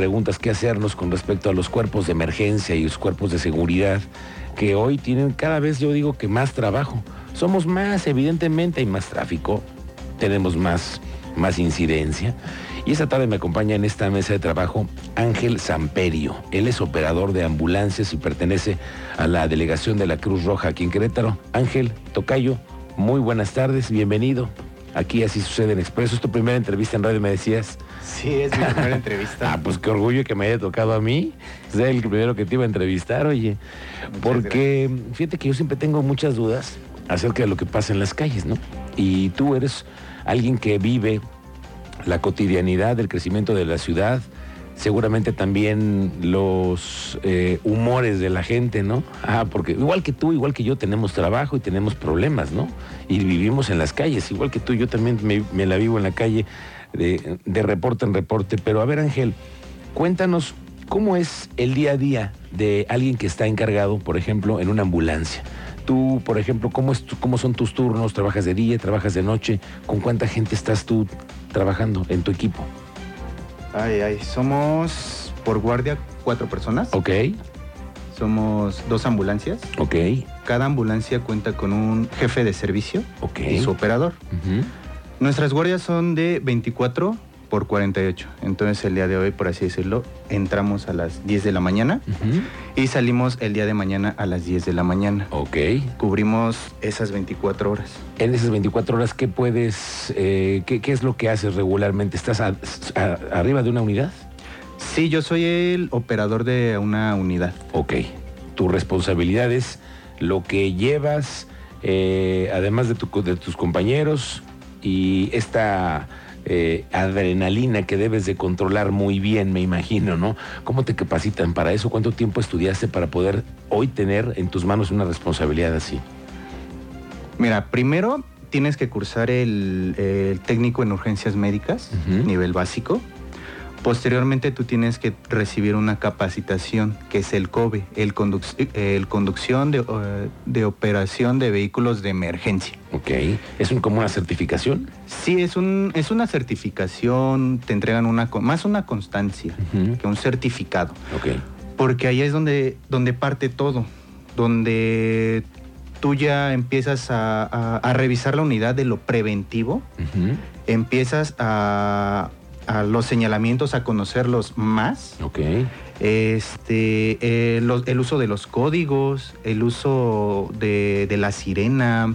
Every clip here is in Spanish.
preguntas que hacernos con respecto a los cuerpos de emergencia y los cuerpos de seguridad que hoy tienen cada vez, yo digo que más trabajo. Somos más, evidentemente hay más tráfico, tenemos más, más incidencia. Y esta tarde me acompaña en esta mesa de trabajo Ángel Samperio. Él es operador de ambulancias y pertenece a la delegación de la Cruz Roja aquí en Querétaro. Ángel Tocayo, muy buenas tardes, bienvenido. Aquí así sucede en Expreso. ¿Es tu primera entrevista en radio, me decías? Sí, es mi primera entrevista. ah, pues qué orgullo que me haya tocado a mí. Es el primero que te iba a entrevistar, oye. Porque fíjate que yo siempre tengo muchas dudas acerca de lo que pasa en las calles, ¿no? Y tú eres alguien que vive la cotidianidad del crecimiento de la ciudad, seguramente también los eh, humores de la gente, ¿no? Ah, porque igual que tú, igual que yo, tenemos trabajo y tenemos problemas, ¿no? Y vivimos en las calles, igual que tú, yo también me, la vivo en la calle de, reporte en reporte. Pero a ver, Ángel, cuéntanos cómo es el día a día de alguien que está encargado, por ejemplo, en una ambulancia. Tú, por ejemplo, ¿cómo, es cómo son tus turnos? ¿Trabajas de día, trabajas de noche? ¿Con cuánta gente estás tú trabajando en tu equipo? Ay, ay, somos por guardia cuatro personas. Ok. Somos dos ambulancias. Ok. Cada ambulancia cuenta con un jefe de servicio Ok. y su operador. Nuestras guardias son de 24 por 48. Entonces el día de hoy, por así decirlo, entramos a las 10 de la mañana y salimos el día de mañana a las 10 de la mañana. Ok. Cubrimos esas 24 horas. En esas 24 horas, ¿qué puedes, eh, qué, es lo que haces regularmente? ¿Estás arriba de una unidad? Sí, yo soy el operador de una unidad. Ok. Tu responsabilidad es lo que llevas, eh, además de, de tus compañeros, y esta eh, adrenalina que debes de controlar muy bien, me imagino, ¿no? ¿Cómo te capacitan para eso? ¿Cuánto tiempo estudiaste para poder hoy tener en tus manos una responsabilidad así? Mira, primero tienes que cursar el, técnico en urgencias médicas, nivel básico. Posteriormente tú tienes que recibir una capacitación que es el COBE, el, conducción de, operación de vehículos de emergencia. Ok, ¿es un, como una certificación? Sí, es, un, es una certificación, te entregan una, más una constancia que un certificado. Ok. Porque ahí es donde, donde parte todo, donde tú ya empiezas a, revisar la unidad de lo preventivo, empiezas a a los señalamientos, a conocerlos más. Ok. Este, eh, el uso de los códigos, el uso de, la sirena.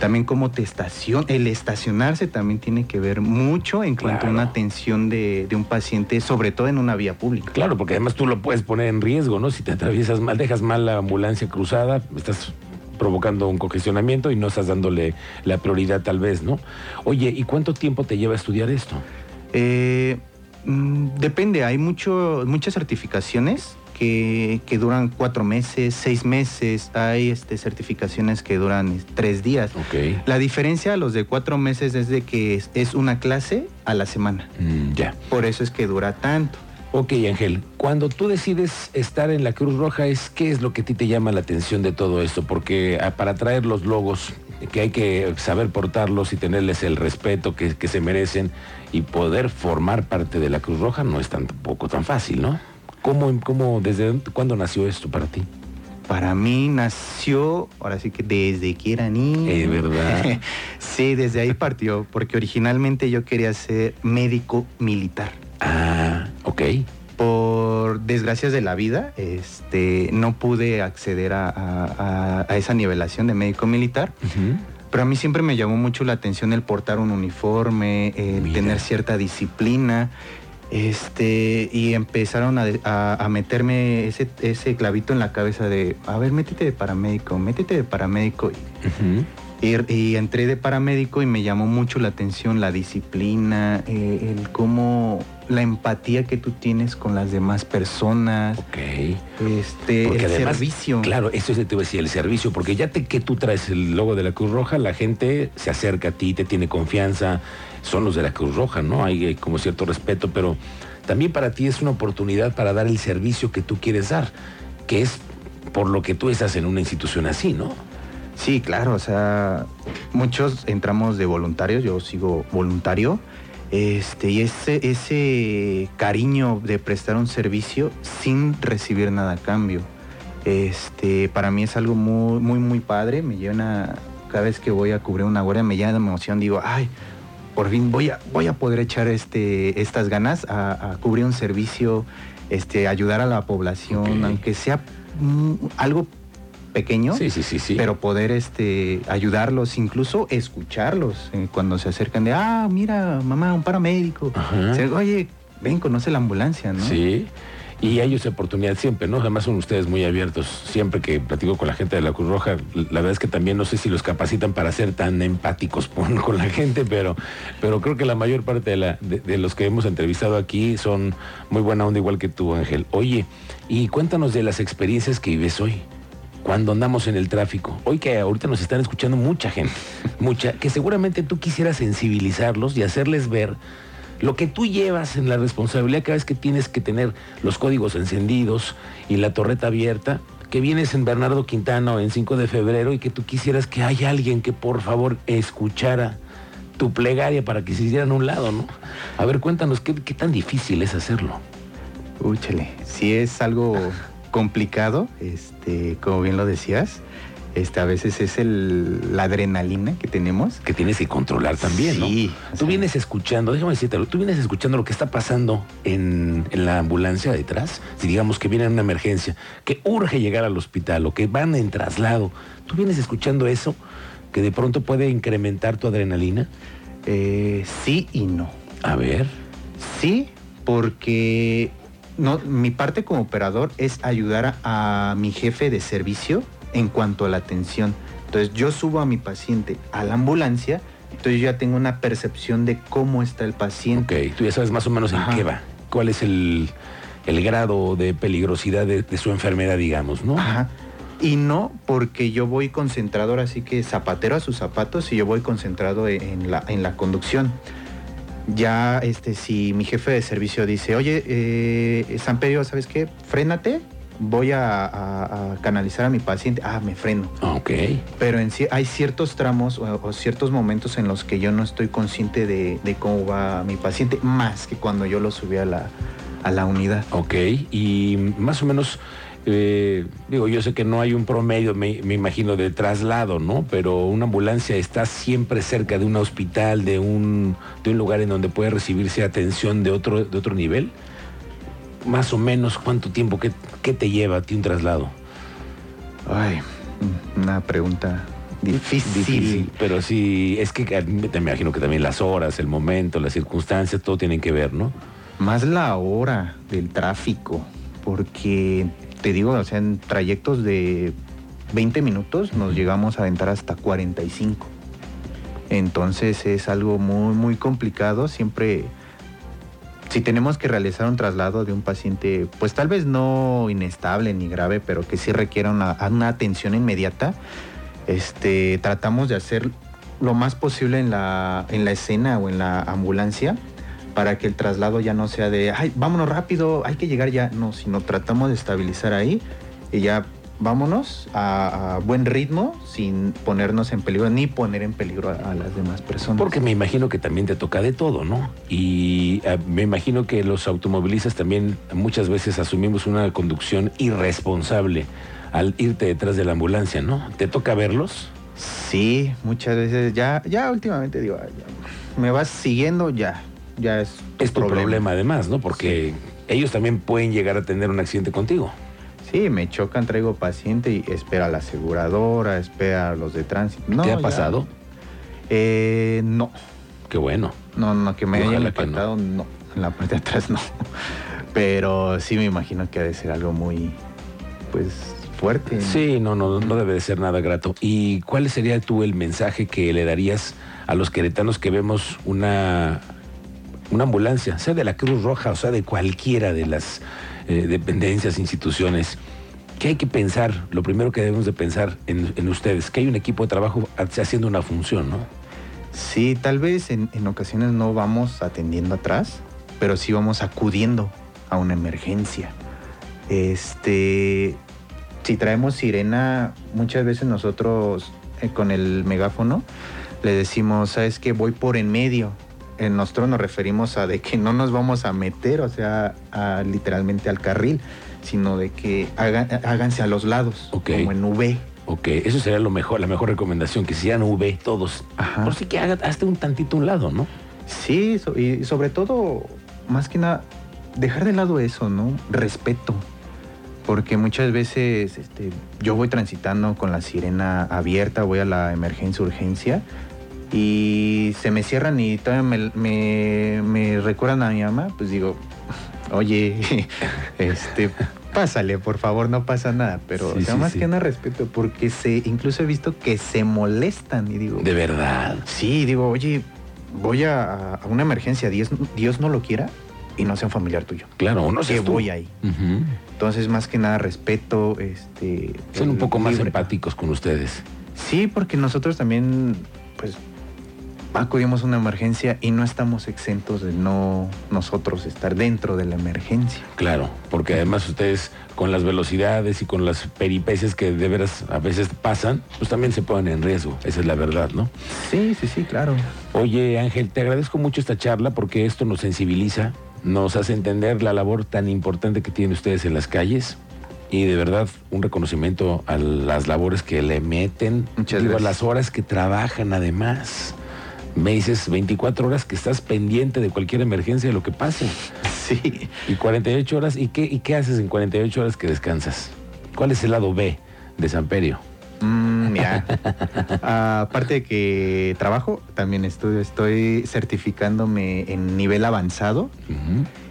También como te estacion, el estacionarse también tiene que ver mucho en cuanto a una atención de, un paciente, sobre todo en una vía pública. Claro, porque además tú lo puedes poner en riesgo, ¿no? Si te atraviesas mal, dejas mal la ambulancia cruzada, estás provocando un congestionamiento y no estás dándole la prioridad tal vez, ¿no? Oye, ¿y cuánto tiempo te lleva a estudiar esto? Eh, mm, depende, hay mucho, muchas certificaciones que, duran cuatro meses, seis meses, hay este, certificaciones que duran tres días. La diferencia a los de cuatro meses es de que es, una clase a la semana. Mm, ya. Por eso es que dura tanto. Ok, Ángel, cuando tú decides estar en la Cruz Roja, es, ¿qué es lo que a ti te llama la atención de todo esto? Porque ah, para traer los logos, que hay que saber portarlos y tenerles el respeto que, se merecen y poder formar parte de la Cruz Roja no es tampoco tan fácil, ¿no? ¿Cómo, cómo, desde cuándo nació esto para ti? Para mí nació, ahora sí que desde que era niño. Es verdad. sí, desde ahí partió, porque originalmente yo quería ser médico militar. Ah, ok. Por desgracias de la vida, este, no pude acceder a, esa nivelación de médico militar. Pero a mí siempre me llamó mucho la atención el portar un uniforme, el tener cierta disciplina. Este, y empezaron a, meterme ese, ese, clavito en la cabeza de, a ver, métete de paramédico, métete de paramédico. Y, entré de paramédico y me llamó mucho la atención la disciplina, eh, el cómo la empatía que tú tienes con las demás personas. Ok. Este, el servicio. Claro, eso es te voy a decir, el servicio, porque ya te, que tú traes el logo de la Cruz Roja, la gente se acerca a ti, te tiene confianza, son los de la Cruz Roja, ¿no? Hay eh, como cierto respeto, pero también para ti es una oportunidad para dar el servicio que tú quieres dar, que es por lo que tú estás en una institución así, ¿no? Sí, claro, o sea, muchos entramos de voluntarios, yo sigo voluntario Este, y ese, ese cariño de prestar un servicio sin recibir nada a cambio. Este, para mí es algo muy, muy, muy padre. Me llena, cada vez que voy a cubrir una guardia, me llena de emoción. Digo, ay, por fin voy a, voy a poder echar este, estas ganas a, cubrir un servicio, este, ayudar a la población, aunque sea mm, algo pequeño, sí, sí, sí, sí. pero poder este, ayudarlos, incluso escucharlos eh, cuando se acercan de, ah, mira, mamá, un paramédico. Oye, ven, conoce la ambulancia, ¿no? Sí. Y hay esa oportunidad siempre, ¿no? Además son ustedes muy abiertos. Siempre que platico con la gente de la Cruz Roja, la verdad es que también no sé si los capacitan para ser tan empáticos con, la gente, pero, pero creo que la mayor parte de, la, de, los que hemos entrevistado aquí son muy buena onda, igual que tú, Ángel. Oye, y cuéntanos de las experiencias que vives hoy cuando andamos en el tráfico. Hoy que ahorita nos están escuchando mucha gente, mucha, que seguramente tú quisieras sensibilizarlos y hacerles ver lo que tú llevas en la responsabilidad cada vez que tienes que tener los códigos encendidos y la torreta abierta, que vienes en Bernardo Quintana o en 5 de febrero y que tú quisieras que haya alguien que por favor escuchara tu plegaria para que se hicieran a un lado, ¿no? A ver, cuéntanos, ¿qué, tan difícil es hacerlo? Úchale, si es algo complicado, este, como bien lo decías. Este, a veces es el, la adrenalina que tenemos. Que tienes que controlar también, sí, ¿no? Tú vienes escuchando, déjame decirte, tú vienes escuchando lo que está pasando en, la ambulancia detrás. Si digamos que viene una emergencia, que urge llegar al hospital o que van en traslado, tú vienes escuchando eso que de pronto puede incrementar tu adrenalina. Eh, sí y no. A ver. Sí, porque no, mi parte como operador es ayudar a mi jefe de servicio en cuanto a la atención. Entonces yo subo a mi paciente a la ambulancia, entonces yo ya tengo una percepción de cómo está el paciente. Ok, tú ya sabes más o menos en qué va, cuál es el, grado de peligrosidad de, su enfermedad, digamos, ¿no? Ajá. Y no porque yo voy concentrado, ahora sí que zapatero a sus zapatos y yo voy concentrado en la, en la conducción. Ya, este, si mi jefe de servicio dice, oye, eh, San Pedro, ¿sabes qué? Frénate, voy a, canalizar a mi paciente, ah, me freno. Ok. Pero en hay ciertos tramos o, ciertos momentos en los que yo no estoy consciente de, cómo va mi paciente, más que cuando yo lo subí a la, a la unidad. Ok, y más o menos... Eh, digo, yo sé que no hay un promedio, me, imagino, de traslado, ¿no? Pero una ambulancia está siempre cerca de un hospital, de un, de un lugar en donde puede recibirse atención de otro, de otro nivel más o menos cuánto tiempo, qué, te lleva a ti un traslado? Ay, una pregunta difícil. Pero sí, es que te imagino que también las horas, el momento, las circunstancias, todo tienen que ver, ¿no? Más la hora del tráfico, porque te digo, o sea, en trayectos de 20 minutos nos llegamos a aventar hasta 45. Entonces es algo muy, muy complicado. Siempre si tenemos que realizar un traslado de un paciente, pues tal vez no inestable ni grave, pero que sí requiera una, atención inmediata, este, tratamos de hacer lo más posible en la, en la escena o en la ambulancia para que el traslado ya no sea de, ay, vámonos rápido, hay que llegar ya, no, sino tratamos de estabilizar ahí y ya vámonos a, buen ritmo sin ponernos en peligro ni poner en peligro a, las demás personas. Porque me imagino que también te toca de todo, ¿no? Y eh, me imagino que los automovilistas también muchas veces asumimos una conducción irresponsable al irte detrás de la ambulancia, ¿no? ¿Te toca verlos? Sí, muchas veces ya, ya últimamente digo, me vas siguiendo ya, ya es es tu problema. además, ¿no? Porque ellos también pueden llegar a tener un accidente contigo. Sí, me chocan, traigo paciente y espera a la aseguradora, espera a los de tránsito. No, ¿Te ha pasado? Eh, no. Qué bueno. No, no, que me hayan impactado, no. En la parte de atrás no. Pero sí me imagino que ha de ser algo muy, pues, fuerte. Sí, no, no, no debe de ser nada grato. ¿Y cuál sería tú el mensaje que le darías a los queretanos que vemos una, una ambulancia, sea de la Cruz Roja o sea de cualquiera de las eh, dependencias, instituciones. ¿Qué hay que pensar? Lo primero que debemos de pensar en, ustedes, que hay un equipo de trabajo haciendo una función, ¿no? Sí, tal vez en, ocasiones no vamos atendiendo atrás, pero sí vamos acudiendo a una emergencia. Este, si traemos sirena, muchas veces nosotros eh, con el megáfono le decimos, sabes que voy por en medio, en nosotros nos referimos a de que no nos vamos a meter, o sea, literalmente al carril, sino de que háganse a los lados, como en V. Ok, eso sería lo mejor, la mejor recomendación, que sean V todos. Por si que haga hasta un tantito un lado, ¿no? Sí, y sobre todo, más que nada, dejar de lado eso, ¿no? Respeto. Porque muchas veces este, yo voy transitando con la sirena abierta, voy a la emergencia, urgencia, y se me cierran y todavía me, me recuerdan a mi mamá, pues digo, oye, este, pásale, por favor, no pasa nada. Pero más que nada respeto, porque se, incluso he visto que se molestan y digo. De verdad. Sí, digo, oye, voy a, una emergencia, Dios, Dios no lo quiera y no sea un familiar tuyo. Claro, no sé. Que voy ahí. Entonces, más que nada, respeto, este. Son un poco más empáticos con ustedes. Sí, porque nosotros también, pues, acudimos a una emergencia y no estamos exentos de no nosotros estar dentro de la emergencia. Claro, porque además ustedes con las velocidades y con las peripecias que de veras a veces pasan, pues también se ponen en riesgo, esa es la verdad, ¿no? Sí, sí, sí, claro. Oye Ángel, te agradezco mucho esta charla porque esto nos sensibiliza, nos hace entender la labor tan importante que tienen ustedes en las calles y de verdad un reconocimiento a las labores que le meten, Muchas a las horas que trabajan además me dices 24 horas que estás pendiente de cualquier emergencia de lo que pase. Sí. Y 48 horas, ¿y qué, y qué haces en 48 horas que descansas? ¿Cuál es el lado B de Samperio? Mm, mira, aparte de que trabajo, también estudio, estoy certificándome en nivel avanzado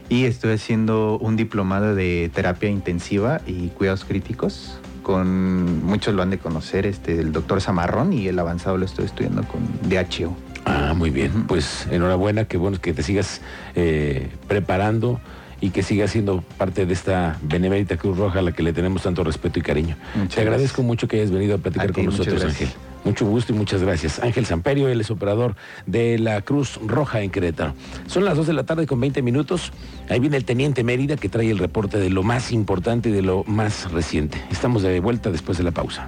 y estoy haciendo un diplomado de terapia intensiva y cuidados críticos con muchos lo han de conocer, este, el doctor Zamarrón y el avanzado lo estoy estudiando con DHO. Ah, muy bien. Pues enhorabuena, que bueno que te sigas eh, preparando y que sigas siendo parte de esta benemérita Cruz Roja a la que le tenemos tanto respeto y cariño. te agradezco mucho que hayas venido a platicar con nosotros, Ángel. Mucho gusto y muchas gracias. Ángel Samperio, él es operador de la Cruz Roja en Querétaro. Son las 2 de la tarde con 20 minutos. Ahí viene el teniente Mérida que trae el reporte de lo más importante y de lo más reciente. Estamos de vuelta después de la pausa.